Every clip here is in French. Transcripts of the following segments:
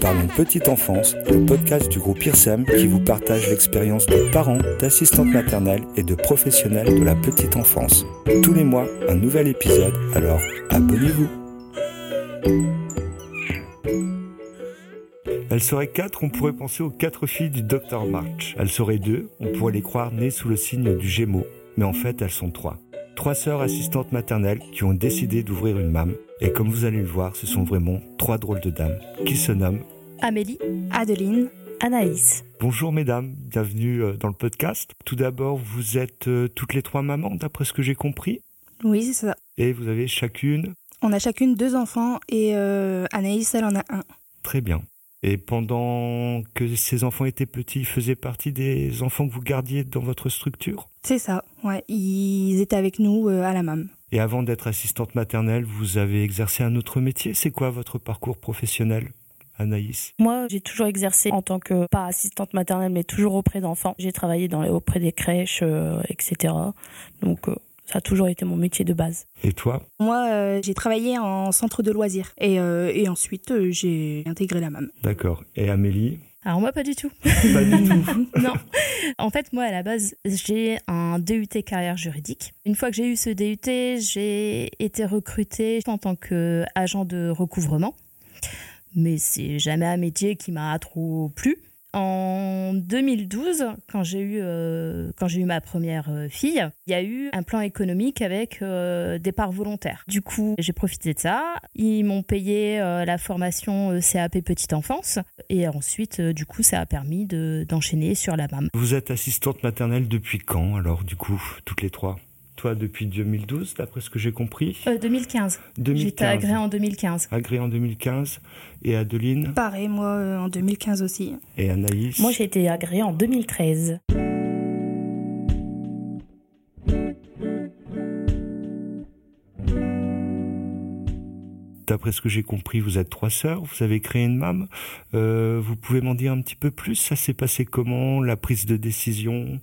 Parlons Petite Enfance, le podcast du groupe IRSEM qui vous partage l'expérience de parents, d'assistantes maternelles et de professionnels de la petite enfance. Tous les mois, un nouvel épisode, alors abonnez-vous. Elles seraient quatre, on pourrait penser aux quatre filles du Dr March. Elles seraient deux, on pourrait les croire nées sous le signe du Gémeaux. Mais en fait, elles sont trois. Trois sœurs assistantes maternelles qui ont décidé d'ouvrir une MAM. Et comme vous allez le voir, ce sont vraiment trois drôles de dames qui se nomment Amélie, Adeline, Anaïs. Bonjour mesdames, bienvenue euh, dans le podcast. Tout d'abord, vous êtes euh, toutes les trois mamans, d'après ce que j'ai compris. Oui, c'est ça. Et vous avez chacune On a chacune deux enfants et euh, Anaïs, elle en a un. Très bien. Et pendant que ces enfants étaient petits, ils faisaient partie des enfants que vous gardiez dans votre structure? C'est ça, ouais. Ils étaient avec nous euh, à la MAM. Et avant d'être assistante maternelle, vous avez exercé un autre métier. C'est quoi votre parcours professionnel Anaïs? Moi, j'ai toujours exercé en tant que, pas assistante maternelle, mais toujours auprès d'enfants. J'ai travaillé dans auprès des crèches, euh, etc. Donc, euh, ça a toujours été mon métier de base. Et toi Moi, euh, j'ai travaillé en centre de loisirs et, euh, et ensuite euh, j'ai intégré la MAM. D'accord. Et Amélie Alors moi pas du tout. Pas du tout. non. En fait moi à la base j'ai un DUT carrière juridique. Une fois que j'ai eu ce DUT j'ai été recrutée en tant qu'agent de recouvrement. Mais c'est jamais un métier qui m'a trop plu. En 2012, quand j'ai eu, euh, quand j'ai eu ma première euh, fille, il y a eu un plan économique avec euh, des parts volontaires. Du coup, j'ai profité de ça. Ils m'ont payé euh, la formation CAP Petite Enfance. Et ensuite, du coup, ça a permis de, d'enchaîner sur la MAM. Vous êtes assistante maternelle depuis quand alors, du coup, toutes les trois? Toi, depuis 2012, d'après ce que j'ai compris Euh, 2015. 2015. J'étais agréée en 2015. Agréée en 2015. Et Adeline Pareil, moi, euh, en 2015 aussi. et Anaïs Moi, j'ai été agréée en 2013. D'après ce que j'ai compris, vous êtes trois sœurs, vous avez créé une MAM. Euh, vous pouvez m'en dire un petit peu plus? Ça s'est passé comment? La prise de décision?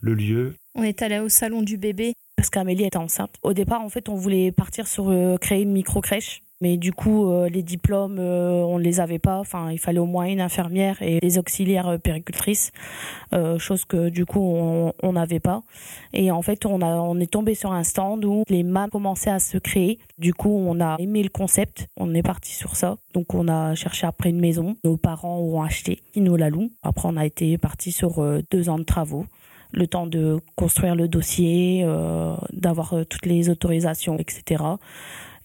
Le lieu? On est allé au salon du bébé. Parce qu'Amélie était enceinte. Au départ, en fait, on voulait partir sur euh, créer une micro-crèche. Mais du coup, euh, les diplômes, euh, on ne les avait pas. Enfin, il fallait au moins une infirmière et des auxiliaires péricultrices, chose que du coup, on n'avait pas. Et en fait, on, a, on est tombé sur un stand où les MAM commençaient à se créer. Du coup, on a aimé le concept. On est parti sur ça. Donc, on a cherché après une maison. Nos parents ont acheté. Ils nous la louent. Après, on a été parti sur deux ans de travaux le temps de construire le dossier, euh, d'avoir euh, toutes les autorisations, etc.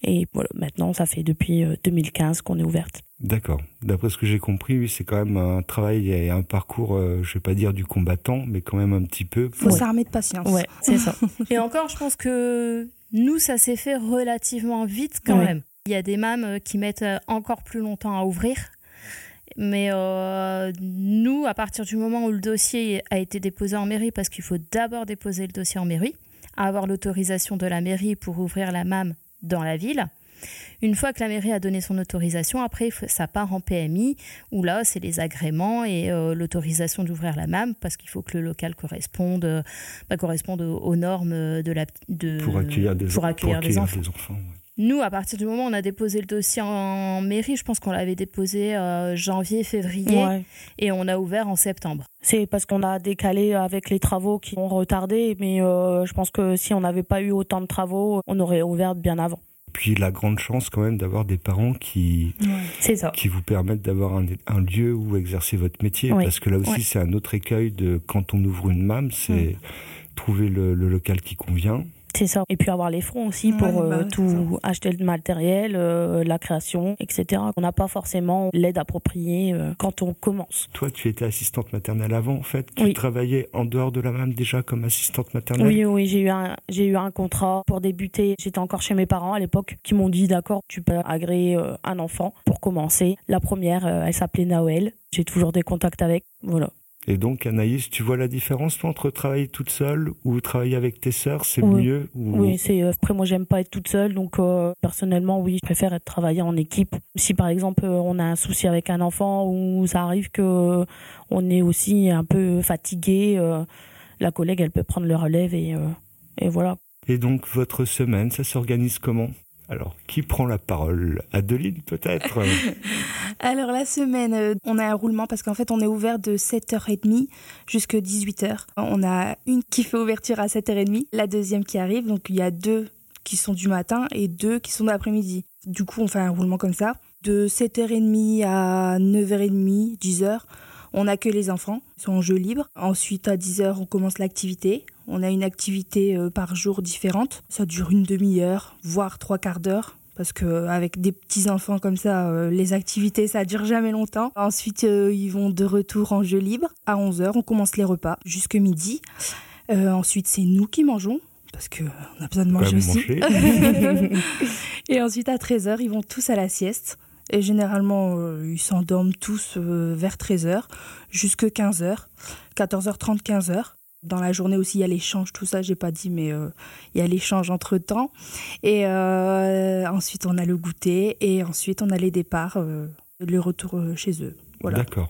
Et voilà, maintenant, ça fait depuis euh, 2015 qu'on est ouverte. D'accord. D'après ce que j'ai compris, oui, c'est quand même un travail et un parcours, euh, je vais pas dire du combattant, mais quand même un petit peu. Faut Ouais. s'armer de patience. Ouais, c'est ça. Et encore, je pense que nous, ça s'est fait relativement vite quand Ouais. même. Il y a des mâmes euh, qui mettent euh, encore plus longtemps à ouvrir. Mais euh, nous, à partir du moment où le dossier a été déposé en mairie, parce qu'il faut d'abord déposer le dossier en mairie, avoir l'autorisation de la mairie pour ouvrir la MAM dans la ville. Une fois que la mairie a donné son autorisation, après, ça part en PMI, où là, c'est les agréments et euh, l'autorisation d'ouvrir la MAM, parce qu'il faut que le local corresponde, euh, bah, corresponde aux, normes de la... De, Pour accueillir des, pour accueillir des accueillir enfants. des enfants, ouais. Nous, à partir du moment où on a déposé le dossier en mairie, je pense qu'on l'avait déposé euh, janvier, février, Ouais. et on a ouvert en septembre. C'est parce qu'on a décalé avec les travaux qui ont retardé, mais euh, je pense que si on n'avait pas eu autant de travaux, on aurait ouvert bien avant. Puis la grande chance quand même d'avoir des parents qui, ça. qui vous permettent d'avoir un, un lieu où exercer votre métier. Parce que là aussi, Ouais. c'est un autre écueil de quand on ouvre une MAM, c'est Mm. trouver le, le local qui convient. C'est ça. Et puis avoir les fonds aussi pour Ouais, bah euh, tout acheter le matériel, euh, la création, etc. On n'a pas forcément l'aide appropriée euh, quand on commence. Toi, tu étais assistante maternelle avant, en fait. Tu Oui. travaillais en dehors de la MAM déjà comme assistante maternelle. Oui, oui, j'ai eu un, j'ai eu un contrat pour débuter. J'étais encore chez mes parents à l'époque qui m'ont dit d'accord, tu peux agréer euh, un enfant pour commencer. La première, euh, elle s'appelait Naël. J'ai toujours des contacts avec. Voilà. Et donc, Anaïs, tu vois la différence toi, entre travailler toute seule ou travailler avec tes sœurs C'est Oui. mieux ou... Oui, c'est euh, après moi j'aime pas être toute seule, donc euh, personnellement oui, je préfère être travailler en équipe. Si par exemple euh, on a un souci avec un enfant ou ça arrive que on est aussi un peu fatigué, euh, la collègue elle peut prendre le relève et euh, et voilà. Et donc, votre semaine, ça s'organise comment? Alors, qui prend la parole? Adeline, peut-être? Alors, la semaine, euh, on a un roulement parce qu'en fait, on est ouvert de 7h30 jusqu'à 18h. On a une qui fait ouverture à 7h30, la deuxième qui arrive. Donc, il y a deux qui sont du matin et deux qui sont de l'après-midi. Du coup, on fait un roulement comme ça. De 7h30 à 9h30, 10h, on accueille les enfants, ils sont en jeu libre. Ensuite, à 10h, on commence l'activité. On a une activité euh, par jour différente. Ça dure une demi-heure, voire trois quarts d'heure. Parce que avec des petits enfants comme ça, euh, les activités ça dure jamais longtemps. Ensuite, euh, ils vont de retour en jeu libre. À 11h, on commence les repas jusque midi. ensuite, c'est nous qui mangeons parce qu'on a besoin de manger aussi. et ensuite, à 13h, ils vont tous à la sieste. Et généralement, ils s'endorment tous vers 13h jusque 15h, 14h30, 15h. Dans la journée aussi, il y a l'échange, tout ça, j'ai pas dit, mais euh, il y a l'échange entre temps. Et euh, ensuite, on a le goûter et ensuite, on a les départs, euh, le retour chez eux. Voilà. D'accord.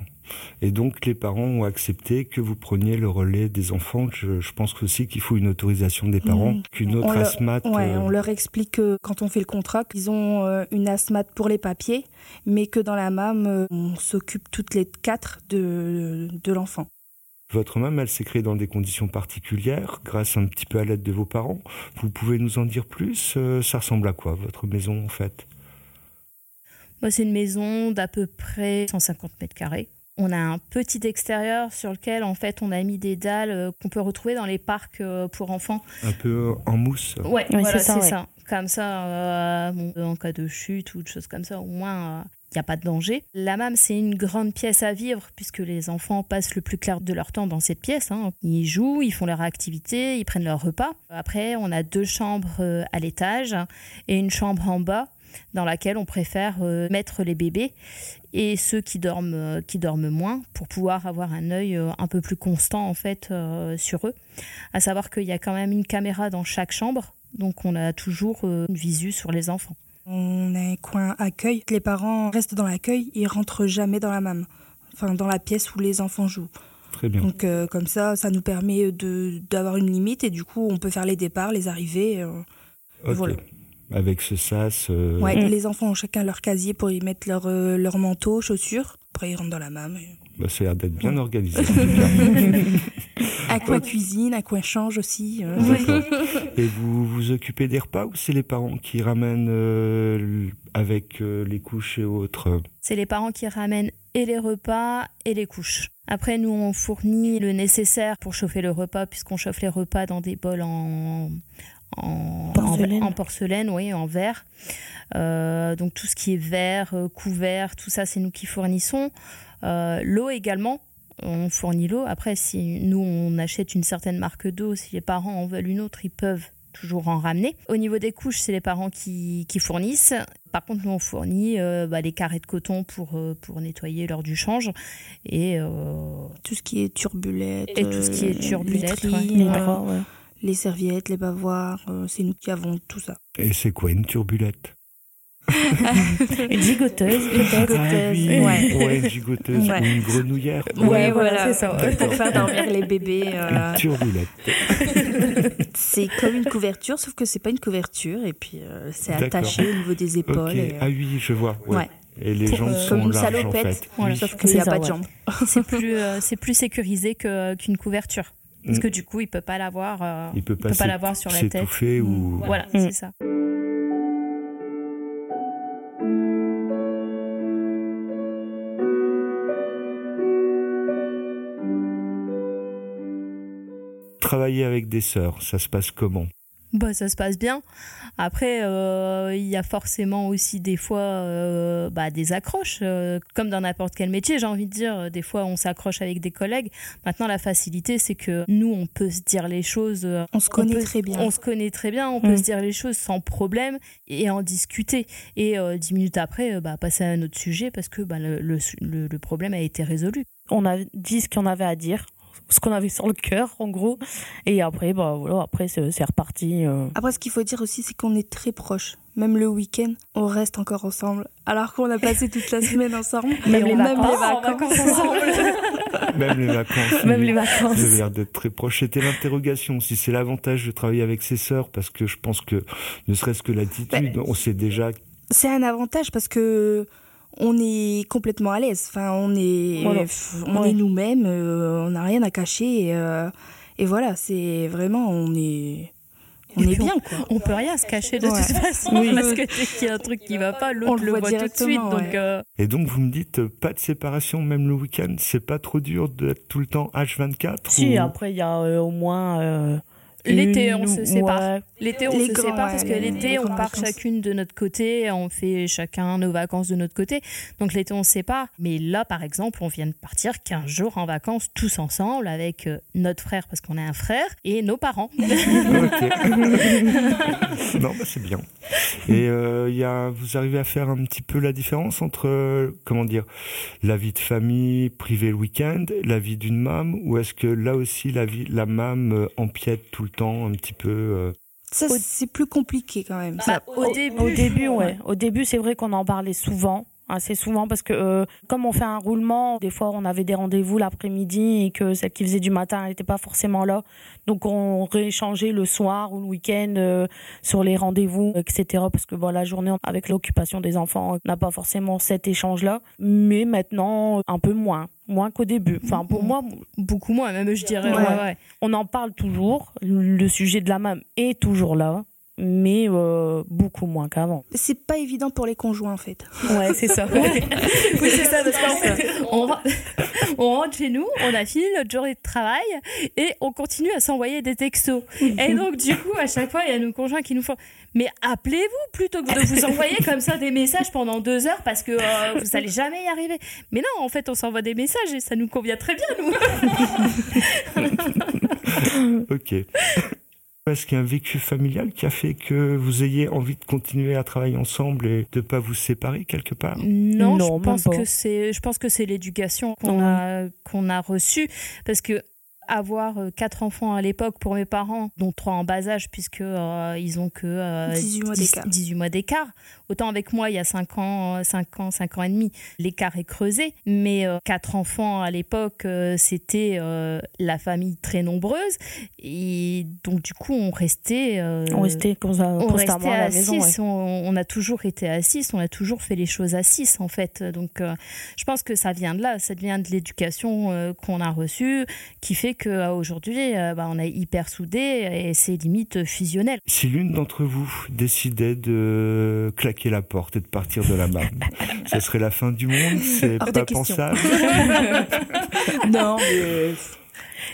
Et donc, les parents ont accepté que vous preniez le relais des enfants. Je, pense aussi qu'il faut une autorisation des parents, mmh. qu'une autre asthmate. Ouais, on leur explique que quand on fait le contrat, qu'ils ont une asthmate pour les papiers, mais que dans la MAM, on s'occupe toutes les quatre de, de l'enfant. Votre maman, elle s'est créée dans des conditions particulières, grâce un petit peu à l'aide de vos parents. Vous pouvez nous en dire plus euh, Ça ressemble à quoi, votre maison, en fait? Moi, c'est une maison d'à peu près 150 mètres carrés. On a un petit extérieur sur lequel, en fait, on a mis des dalles euh, qu'on peut retrouver dans les parcs euh, pour enfants. Un peu en mousse Ouais, c'est ça, Comme ça, en cas de chute ou de choses comme ça, au moins, il n'y a pas de danger. La MAM, c'est une grande pièce à vivre puisque les enfants passent le plus clair de leur temps dans cette pièce. Hein. Ils jouent, ils font leur activité, ils prennent leur repas. Après, on a deux chambres euh, à l'étage et une chambre en bas dans laquelle on préfère euh, mettre les bébés et ceux qui dorment, euh, qui dorment moins pour pouvoir avoir un œil un peu plus constant en fait sur eux. À savoir qu'il y a quand même une caméra dans chaque chambre, donc on a toujours une visu sur les enfants. On a un coin accueil. Les parents restent dans l'accueil, ils rentrent jamais dans la MAM, enfin dans la pièce où les enfants jouent. Très bien. Donc euh, comme ça, ça nous permet d'avoir une limite et du coup, on peut faire les départs, les arrivées. Euh, voilà. Avec ce sas. Euh, ouais, les enfants ont chacun leur casier pour y mettre leur, leur manteau, chaussures. Après, ils rentrent dans la MAM. Bah, ça a l'air d'être bien organisé. un coin cuisine, un coin change aussi. Et vous vous occupez des repas ou c'est les parents qui ramènent euh, avec euh, les couches et autres? C'est les parents qui ramènent et les repas et les couches. Après, nous, on fournit le nécessaire pour chauffer le repas, puisqu'on chauffe les repas dans des bols en, en porcelaine, en, porcelaine oui, en verre. Euh, donc tout ce qui est verre, couvert, tout ça, c'est nous qui fournissons. l'eau également, on fournit l'eau. Après, si nous, on achète une certaine marque d'eau, si les parents en veulent une autre, ils peuvent toujours en ramener. Au niveau des couches, c'est les parents qui, fournissent. Par contre, nous, on fournit euh, bah, les carrés de coton pour, euh, pour nettoyer lors du change. Et, euh, tout ce qui est turbulette. Et tout ce qui est turbulette. Les serviettes, les bavoirs, c'est nous qui avons tout ça. Et c'est quoi une turbulette? Une gigoteuse, peut-être. Ah, oui. ouais. une gigoteuse ou une grenouillère. Ouais, voilà, c'est ça. Pour faire dormir les bébés. Euh... c'est comme une couverture, sauf que c'est pas une couverture et puis euh, c'est attaché au niveau des épaules. Et, Ah oui, je vois. Ouais. Et les jambes euh, sont comme une salopette, en fait. sauf qu'il n'y a pas de jambes. C'est plus, euh, c'est plus sécurisé qu'une couverture. Parce que du coup, il peut pas l'avoir. il peut pas, peut pas l'avoir sur la tête. ou. Voilà, c'est ça. travailler avec des sœurs, ça se passe comment? Bah, ça se passe bien. Après, euh, il y a forcément aussi des fois euh, bah, des accroches, euh, comme dans n'importe quel métier, j'ai envie de dire. Des fois, on s'accroche avec des collègues. Maintenant, la facilité, c'est que nous, on peut se dire les choses. On se connaît très bien. On se connaît très bien, on peut mm. se dire les choses sans problème et en discuter. Et dix minutes après, bah, passer à un autre sujet parce que bah, le, le, le problème a été résolu. On a dit ce qu'on avait à dire ce qu'on avait sur le cœur, en gros. Et après, bah voilà, après c'est reparti. Euh. Après, ce qu'il faut dire aussi, c'est qu'on est très proches. même le week-end, on reste encore ensemble. Alors qu'on a passé toute la semaine ensemble. Même les même vacances. les vacances ensemble. Même les vacances. Même les vacances. Vous avez l'air d'être très proche. C'était l'interrogation. Si c'est l'avantage de travailler avec ses sœurs, parce que je pense que, ne serait-ce que l'attitude, on sait déjà. C'est un avantage parce que on est complètement à l'aise. Enfin, on est, Voilà. pff, on Ouais. est nous-mêmes. euh, on n'a rien à cacher. Et, euh, et voilà, c'est vraiment, on est, on est bien, quoi. On peut rien se cacher de Ouais. toute façon Oui. parce que dès qu'il y a un truc qui va pas, On l'autre le voit voit tout de suite. directement, Donc ouais. euh, Et donc, vous me dites, pas de séparation, même le week-end. C'est pas trop dur d'être tout le temps H24 Si, ou- après, il y a euh, au moins. L'été, on se sépare. ouais. L'été, on Les se grands, sépare parce que l'été, on part vacances. chacune de notre côté, on fait chacun nos vacances de notre côté. Donc l'été, on se sépare. Mais là, par exemple, on vient de partir 15 jours en vacances tous ensemble avec euh, notre frère, parce qu'on a un frère, et nos parents. Non, bah, c'est bien. Et euh, il y a, vous arrivez à faire un petit peu la différence entre, euh, comment dire, la vie de famille privée le week-end, la vie d'une mam, ou est-ce que là aussi la vie, la mam euh, empiète tout le temps un petit peu euh, Ça, c'est plus compliqué quand même. Bah, au début, Au début, ouais. Au début, c'est vrai qu'on en parlait souvent. Assez souvent parce que euh, comme on fait un roulement, des fois on avait des rendez-vous l'après-midi et que celle qui faisait du matin n'était pas forcément là. Donc on rééchangeait le soir ou le week-end euh, sur les rendez-vous, etc. Parce que bon, la journée avec l'occupation des enfants, on n'a pas forcément cet échange-là. Mais maintenant, un peu moins. Moins qu'au début. Enfin, pour moi, beaucoup moins, même je dirais. Ouais. ouais, ouais. on en parle toujours. Le sujet de la même est toujours là. Mais euh, beaucoup moins qu'avant. C'est pas évident pour les conjoints en fait. Ouais, c'est ça. Oui, c'est ça, parce qu'en fait, on, va- on rentre chez nous, on a fini notre journée de travail et on continue à s'envoyer des textos. Et donc, du coup, à chaque fois, il y a nos conjoints qui nous font Mais appelez-vous plutôt que de vous envoyer comme ça des messages pendant deux heures parce que euh, vous allez jamais y arriver. Mais non, en fait, on s'envoie des messages et ça nous convient très bien, nous. Ok. Est-ce qu'il y a un vécu familial qui a fait que vous ayez envie de continuer à travailler ensemble et de pas vous séparer quelque part? Non, Non, je pense que c'est, je pense que c'est l'éducation qu'on a qu'on a reçue parce que avoir euh, quatre enfants à l'époque pour mes parents, dont trois en bas âge puisque euh, ils ont que euh, 18 mois 10 d'écart. 18 mois d'écart. Autant avec moi, il y a 5 ans, euh, 5 ans, 5 ans et demi, l'écart est creusé. Mais euh, quatre enfants à l'époque, euh, c'était euh, la famille très nombreuse. Et donc, du coup, on restait. euh, On restait comme ça, on constamment restait à la à. 6, on, on a toujours été à 6, on a toujours fait les choses à 6 en fait. Donc euh, je pense que ça vient de là, ça vient de l'éducation euh, qu'on a reçue qui fait qu'aujourd'hui bah, on est hyper soudés et c'est limite fusionnel. Si l'une d'entre vous décidait de claquer la porte et de partir de la mam, ça serait la fin du monde? C'est pas pensable? Non, mais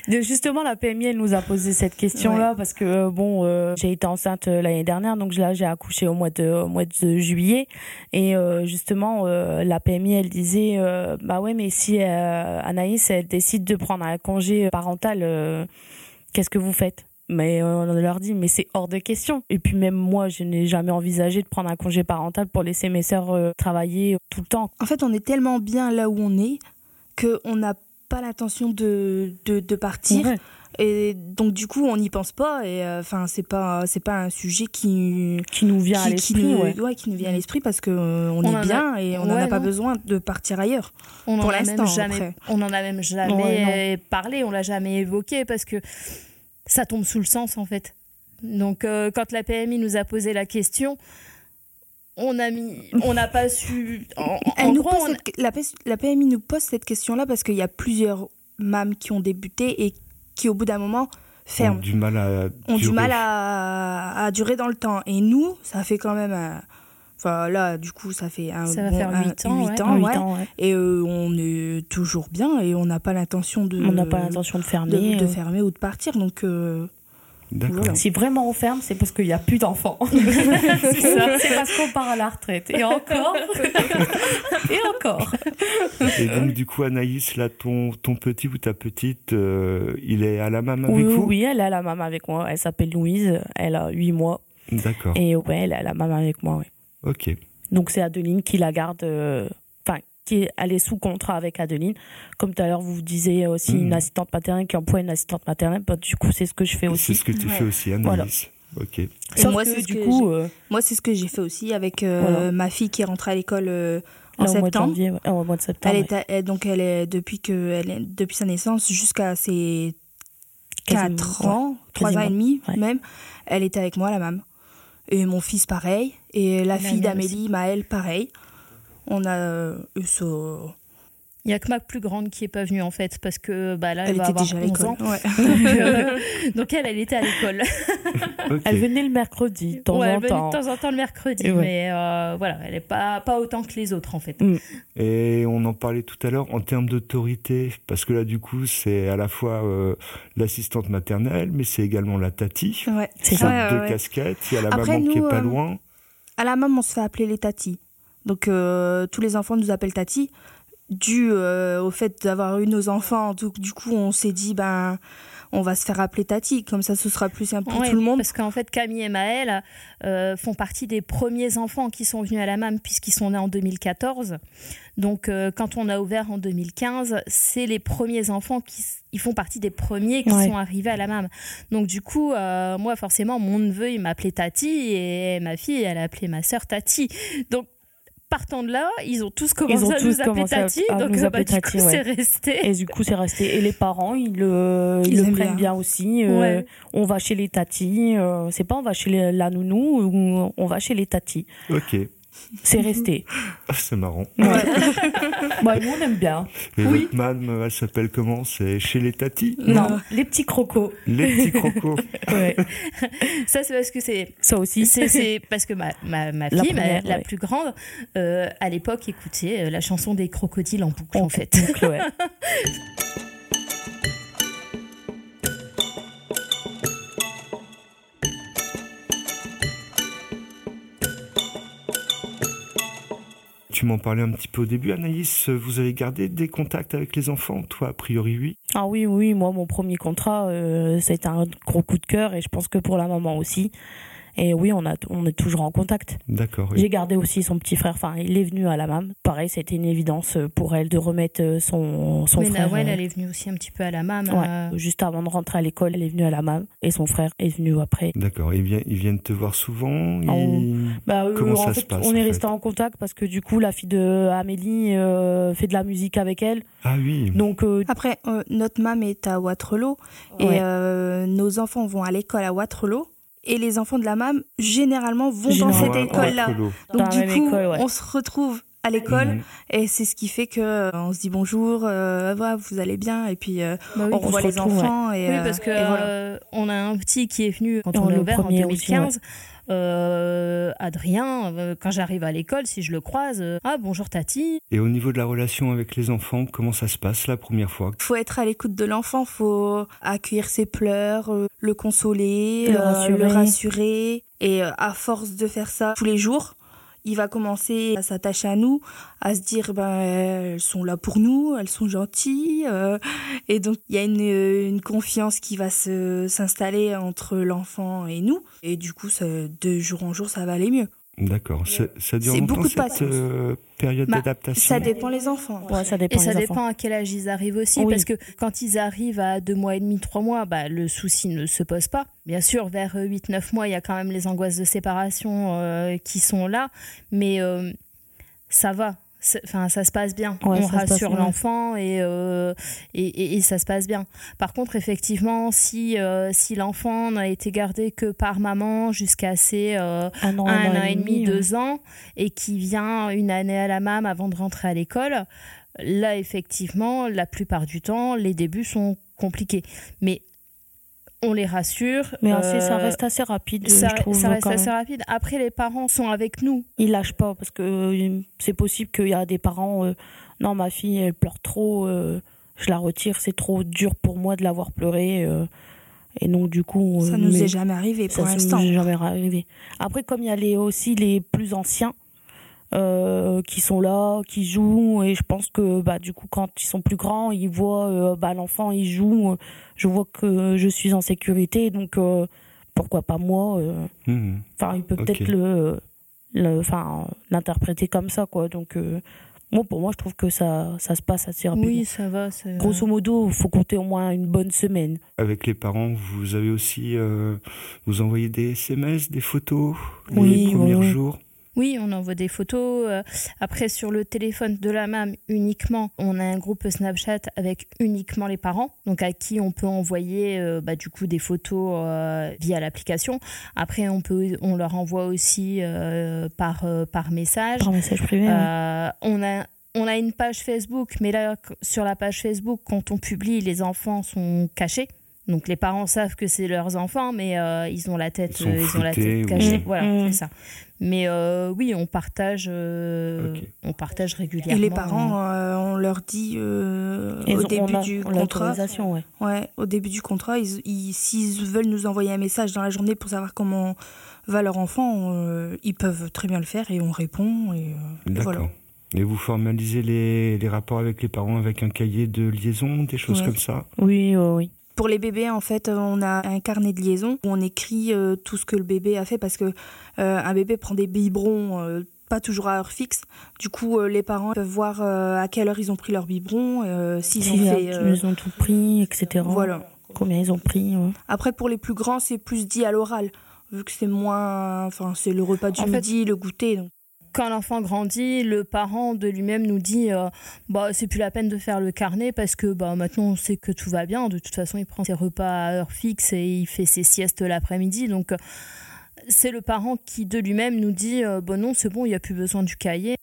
De- Justement, la PMI, elle nous a posé cette question-là parce que, euh, bon, euh, j'ai été enceinte euh, l'année dernière, donc là, j'ai accouché au mois de, au mois de juillet. Et justement, la PMI, elle disait, bah ouais, mais si Anaïs, elle décide de prendre un congé parental, qu'est-ce que vous faites? Mais on leur dit, mais c'est hors de question. Et puis même moi, je n'ai jamais envisagé de prendre un congé parental pour laisser mes sœurs travailler tout le temps. en fait, on est tellement bien là où on est qu'on n'a pas l'intention de, de, de partir. Ouais. Et donc, du coup, on n'y pense pas. Et euh, enfin, c'est pas, c'est pas un sujet qui. Qui nous vient à qui, qui l'esprit, nous, ouais. ouais, qui nous vient à l'esprit parce on On en est a- bien et on n'en Ouais, a pas non. besoin de partir ailleurs. On Pour en a même l'instant, jamais, après. on en a même jamais Ouais, parlé, on l'a jamais évoqué parce que ça tombe sous le sens en fait. Donc euh, quand la PMI nous a posé la question, on a mis, on n'a pas su. En, en Elle nous gros, pose on- cette- la, PMI nous pose cette question-là parce qu'il y a plusieurs mâmes qui ont débuté et qui, au bout d'un moment, Ont ferment. du mal à Ont du durer. mal à, à durer dans le temps. Et nous, ça fait quand même. un- Enfin, là, du coup, ça fait un Ça va bon faire un- huit ans, huit ouais. ans, ouais. Et euh, on est toujours bien et on n'a pas l'intention de. On n'a pas l'intention de fermer. de, de euh. fermer ou de partir. Donc, euh. Voilà. Si vraiment on ferme, c'est parce qu'il n'y a plus d'enfants. c'est parce qu'on part à la retraite. Et encore. Et encore. Et donc, du coup, Anaïs, là, ton, ton petit ou ta petite, euh, il est à la mam avec Oui, vous oui, elle a la maman avec moi. Elle s'appelle Louise. Elle a 8 mois. D'accord. Et ouais, elle a la maman avec moi. Ouais. Ok. Donc c'est Adeline qui la garde. euh, qui est, elle est sous contrat avec Adeline. Comme tout à l'heure, vous disiez aussi une assistante maternelle qui emploie une assistante maternelle. Bah, du coup, c'est ce que je fais C'est aussi. ce que tu Ouais. fais aussi, Anaïs. Voilà. Ok. Et Sauf moi, que, c'est ce du que coup, j'ai- euh, Moi, c'est ce que j'ai fait aussi avec euh, Voilà. ma fille qui est rentrée à l'école euh, en là, au mois de septembre. janvier, ouais, au mois de septembre. Elle ouais. est, à- elle- donc elle est depuis que elle est, depuis sa naissance jusqu'à ses Quasiment, 4 ouais. ans, 3 ans et demi ouais. même, elle était avec moi la même. Et mon fils pareil et la La fille d'Amélie, Maëlle pareil. On a eu ça. Il y a que ma plus grande qui est pas venue en fait parce que bah là elle, Elle va était avoir déjà à 11 l'école. ans. Ouais. Donc, euh, donc elle, elle était à l'école. Elle venait le mercredi, de temps Ouais, elle en venait temps. de temps en temps le mercredi, ouais. mais euh, voilà, elle est pas pas autant que les autres en fait. Et on en parlait tout à l'heure en termes d'autorité, parce que là, du coup, c'est à la fois euh, l'assistante maternelle, mais c'est également la tati. Ouais. C'est ouais, deux ouais. casquettes. Il y a la Après, maman qui est nous, pas euh, loin. À la maman, on se fait appeler les tatis. Donc euh, tous les enfants nous appellent tati. Dû euh, au fait d'avoir eu nos enfants, donc, du coup on s'est dit ben on va se faire appeler tati, comme ça ce sera plus simple pour Ouais, tout le monde. Parce qu'en fait, Camille et Maëlle euh, font partie des premiers enfants qui sont venus à la MAM puisqu'ils sont nés en 2014. Donc, euh, quand on a ouvert en 2015, c'est les premiers enfants qui ils font partie des premiers qui Ouais. sont arrivés à la MAM. Donc, du coup, euh, moi, forcément, mon neveu, il m'appelait Tati et ma fille, elle a appelé ma sœur Tati. Donc, partant de là, ils ont tous commencé ont à tous nous appeler commencé à- Tati. à donc, nous euh, appeler bah, du Tati, coup, ouais. c'est resté. Et du coup, c'est resté. Et les parents, ils le, ils Ils le aiment prennent bien. bien, aussi. euh, Ouais. On va chez les tatis. euh, c'est pas on va chez les- la nounou ou on va chez les tatis. Ok. C'est resté. Ah, c'est marrant. nous, on aime bien. Et Oui. votre mam, elle s'appelle comment? C'est chez les tatis? Non, les petits crocos. Les petits crocos. Ouais. Ça, c'est parce que c'est Ça aussi. C'est parce que ma, ma, ma La fille, ma- la ouais. plus grande, euh, à l'époque écoutait euh, la chanson des crocodiles en boucle, en fait. boucle, ouais. Tu m'en parlais un petit peu au début, Anaïs. Vous avez gardé des contacts avec les enfants? Toi, a priori, oui. Ah oui, oui, moi, mon premier contrat, euh, un gros coup de cœur et je pense que pour la maman aussi. Et oui, on, a, on est toujours en contact. D'accord. oui. J'ai gardé aussi son petit frère, enfin, il est venu à la MAM. Pareil, c'était une évidence pour elle de remettre euh, son, son Mais frère. Nawel, euh, elle est venue aussi un petit peu à la MAM. ouais, euh, Juste avant de rentrer à l'école, elle est venue à la MAM et son frère est venu après. D'accord. Ils viennent, ils viennent te voir souvent Ah, Bah, euh, Comment en ça fait, se passe, on est resté en contact parce que du coup, la fille de Amélie euh, fait de la musique avec elle. Ah oui. Donc, euh, Après, euh, notre mam est à Waterloo Ouais. et euh, nos enfants vont à l'école à Waterloo. Et les enfants de la mam, généralement, vont dans cette école-là. Donc, du coup, école, ouais. on se retrouve à l'école Mhm. et c'est ce qui fait que euh, on se dit bonjour, euh, voilà, vous allez bien, et puis euh, bah oui. on revoit les retrouve, enfants. Et, Oui, euh, parce que et voilà. euh, on a un petit qui est venu quand on a le ouvert en premier aussi, 2015. Euh, Adrien, euh, quand j'arrive à l'école, si je le croise, euh, ah bonjour Tati. Et au niveau de la relation avec les enfants, comment ça se passe la première fois? Faut être à l'écoute de l'enfant, faut accueillir ses pleurs, euh, le consoler, Le euh, rassurer. le rassurer. Et euh, à force de faire ça tous les jours, il va commencer à s'attacher à nous, à se dire ben elles sont là pour nous, elles sont gentilles. euh, et donc il y a une, une confiance qui va se s'installer entre l'enfant et nous. Et du coup, de jour en jour, ça va aller mieux. D'accord. Ça, ça dure longtemps beaucoup de cette patience. euh, période Bah, d'adaptation Ça dépend les enfants. ouais, ça dépend Et ça dépend à quel âge ils arrivent aussi, Oui. parce que quand ils arrivent à deux mois et demi, trois mois, bah, le souci ne se pose pas. Bien sûr, vers 8-9 mois, il y a quand même les angoisses de séparation euh, qui sont là, mais euh, ça va. Enfin, ça se passe bien. Ouais, On rassure l'enfant et, euh, et, et- et ça se passe bien. Par contre, effectivement, si, euh, si l'enfant n'a été gardé que par maman jusqu'à ses euh, Un an, un an et demi, deux ans, et qui vient une année à la MAM avant de rentrer à l'école, là, effectivement, la plupart du temps, les débuts sont compliqués. Mais on les rassure. Mais euh, assez- ça reste assez rapide, ça, je trouve. ça reste quand assez même. rapide. Après, les parents sont avec nous. Ils lâchent pas parce que euh, c'est possible qu'il y a des parents. euh, non, ma fille, elle pleure trop. euh, je la retire. C'est trop dur pour moi de la voir pleurer. euh, et donc, du coup. Ça euh, nous est jamais arrivé Ça pour ça l'instant. nous est jamais arrivé. Après, comme il y a les, aussi les plus anciens euh, qui sont là, qui jouent, et je pense que bah, du coup, quand ils sont plus grands, ils voient euh, bah, l'enfant, il joue, euh, je vois que je suis en sécurité, donc euh, pourquoi pas moi euh, Mhm. Enfin, il peut peut-être le, enfin, l'interpréter comme ça, quoi. Donc, euh, Moi, pour moi, je trouve que ça, ça se passe assez rapidement. Oui, ça va. Grosso modo, il faut compter au moins une bonne semaine. Avec les parents, vous avez aussi, euh, vous envoyez des SMS, des photos oui, les premiers jours oui, on envoie des photos. Euh, après, sur le téléphone de la MAM uniquement, on a un groupe Snapchat avec uniquement les parents, donc à qui on peut envoyer euh, bah, du coup des photos euh, via l'application. Après, on peut, on leur envoie aussi par par message. Par message privé. On a on a une page Facebook, mais là, sur la page Facebook, quand on publie, les enfants sont cachés. Donc les parents savent que c'est leurs enfants, mais ils ont la tête, ils, ont la tête cachée. Voilà, mmh. c'est ça. Mais euh, oui, on partage, euh, on partage régulièrement. Et les parents, euh, on leur dit au début du contrat, ouais. ouais. au début du contrat, s'ils veulent nous envoyer un message dans la journée pour savoir comment va leur enfant, ils peuvent très bien le faire et on répond. Et, D'accord. Et vous formalisez les, les, rapports avec les parents avec un cahier de liaison, des choses comme ça? Oui, oui. Pour les bébés, en fait, on a un carnet de liaison où on écrit euh, tout ce que le bébé a fait parce que euh, un bébé prend des biberons euh, pas toujours à heure fixe. Du coup, les parents peuvent voir à quelle heure ils ont pris leur biberon, s'ils ont fait. Ils ont tout pris, etc. Voilà. Combien ils ont pris. Après, pour les plus grands, c'est plus dit à l'oral, vu que c'est moins. Enfin, c'est le repas du midi, le goûter. Donc quand l'enfant grandit, le parent de lui-même nous dit euh, bah c'est plus la peine de faire le carnet parce que bah maintenant on sait que tout va bien. De toute façon, il prend ses repas à heure fixe et il fait ses siestes l'après-midi. Donc c'est le parent qui de lui-même nous dit euh, bon non c'est bon, il n'y a plus besoin du cahier.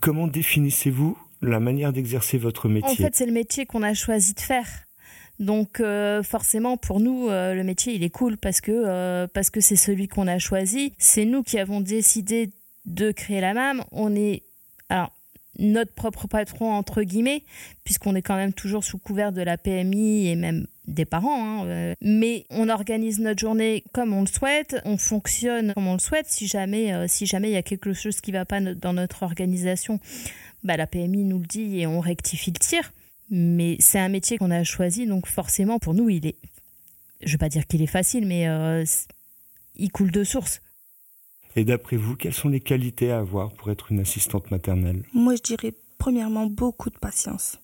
Comment définissez-vous la manière d'exercer votre métier En fait, c'est le métier qu'on a choisi de faire. Donc euh, forcément pour nous euh, le métier il est cool parce que euh, parce que c'est celui qu'on a choisi. C'est nous qui avons décidé de créer la MAM. On est notre propre patron entre guillemets puisqu'on est quand même toujours sous couvert de la PMI et même des parents. Hein, mais on organise notre journée comme on le souhaite, on fonctionne comme on le souhaite. Si jamais si jamais il y a quelque chose qui va pas dans notre organisation bah, la PMI nous le dit et on rectifie le tir. Mais c'est un métier qu'on a choisi, donc forcément pour nous, il est, je vais pas dire qu'il est facile, mais euh, il coule de source. Et d'après vous, quelles sont les qualités à avoir pour être une assistante maternelle? Moi, je dirais premièrement beaucoup de patience.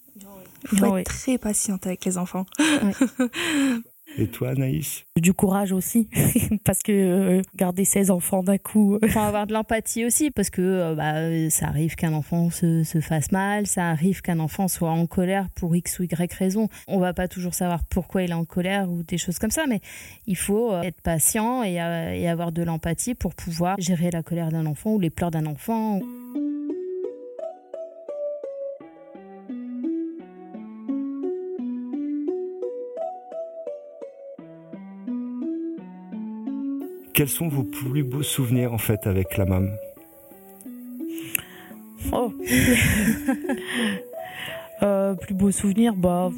Il faut être très patiente avec les enfants. Et toi, Anaïs? Du courage aussi, parce que euh, garder 16 enfants d'un coup. Il faut avoir de l'empathie aussi, parce que euh, bah, ça arrive qu'un enfant se, se, fasse mal, ça arrive qu'un enfant soit en colère pour X ou Y raison. On va pas toujours savoir pourquoi il est en colère ou des choses comme ça, mais il faut euh, être patient et, et avoir de l'empathie pour pouvoir gérer la colère d'un enfant ou les pleurs d'un enfant. Quels sont vos plus beaux souvenirs en fait avec la MAM Oh. Euh, Plus beaux souvenirs, bah,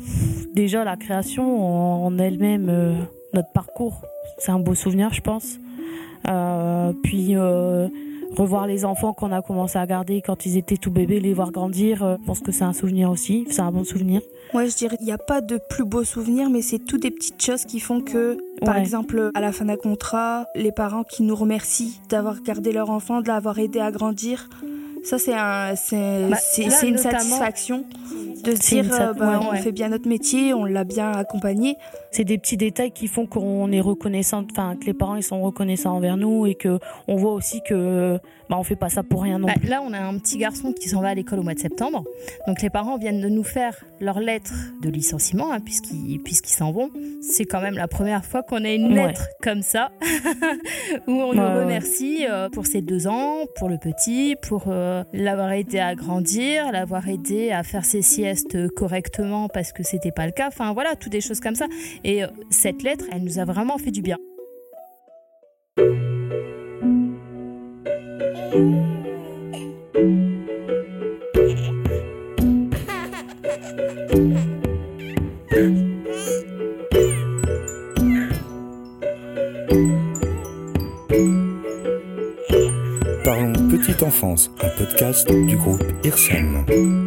déjà la création en, elle-même, euh, notre parcours, c'est un beau souvenir, je pense. Euh, puis revoir les enfants qu'on a commencé à garder quand ils étaient tout bébés, les voir grandir, euh, je pense que c'est un souvenir aussi, c'est un bon souvenir. Ouais, je dirais, il n'y a pas de plus beau souvenir, mais c'est tout des petites choses qui font que, par exemple, à la fin d'un contrat, les parents qui nous remercient d'avoir gardé leur enfant, de l'avoir aidé à grandir, ça c'est un, c'est, bah, une satisfaction de se dire euh, bah, on fait bien notre métier, on l'a bien accompagné. C'est des petits détails qui font qu'on est reconnaissant, enfin que les parents ils sont reconnaissants envers nous et que on voit aussi que bah, on fait pas ça pour rien non bah, Là, on a un petit garçon qui s'en va à l'école au mois de septembre. Donc les parents viennent de nous faire leur lettre de licenciement hein, puisqu'ils puisqu'ils s'en vont. C'est quand même la première fois qu'on a une lettre comme ça où on nous remercie euh, pour ces deux ans, pour le petit, pour euh, l'avoir aidé à grandir, l'avoir aidé à faire ses siestes correctement parce que c'était pas le cas. Enfin voilà, toutes des choses comme ça. Et euh, cette lettre, elle nous a vraiment fait du bien. Parlons Petite Enfance, un podcast du groupe IRSEM.